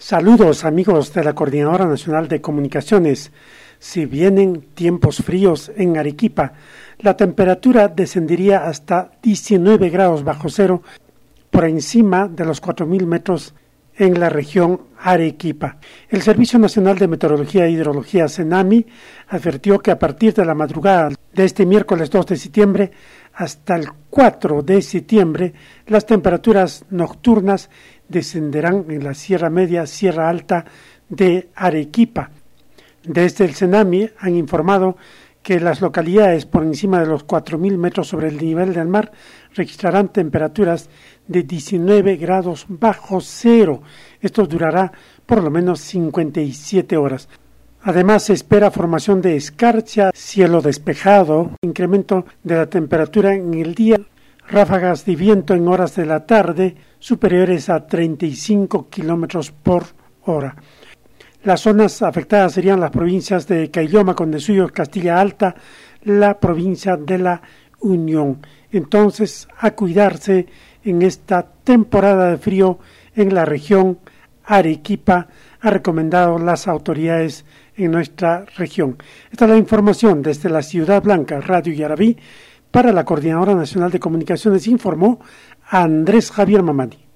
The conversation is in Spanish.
Saludos amigos de la Coordinadora Nacional de Comunicaciones. Si vienen tiempos fríos en Arequipa, la temperatura descendería hasta 19 grados bajo cero por encima de los 4.000 metros en la región Arequipa. El Servicio Nacional de Meteorología e Hidrología, CENAMI, advirtió que a partir de la madrugada de este miércoles 2 de septiembre hasta el 4 de septiembre, las temperaturas nocturnas descenderán en la Sierra Media, Sierra Alta de Arequipa. Desde el CENAMI han informado que las localidades por encima de los 4.000 metros sobre el nivel del mar registrarán temperaturas de 19 grados bajo cero. Esto durará por lo menos 57 horas. Además, se espera formación de escarcha, cielo despejado, incremento de la temperatura en el día, ráfagas de viento en horas de la tarde superiores a 35 kilómetros por hora. Las zonas afectadas serían las provincias de Cailloma, Condesuyo, Castilla Alta, la provincia de la Unión. Entonces, a cuidarse en esta temporada de frío en la región Arequipa, ha recomendado las autoridades en nuestra región. Esta es la información desde la Ciudad Blanca, Radio Yarabí, para la Coordinadora Nacional de Comunicaciones, informó Andrés Javier Mamani.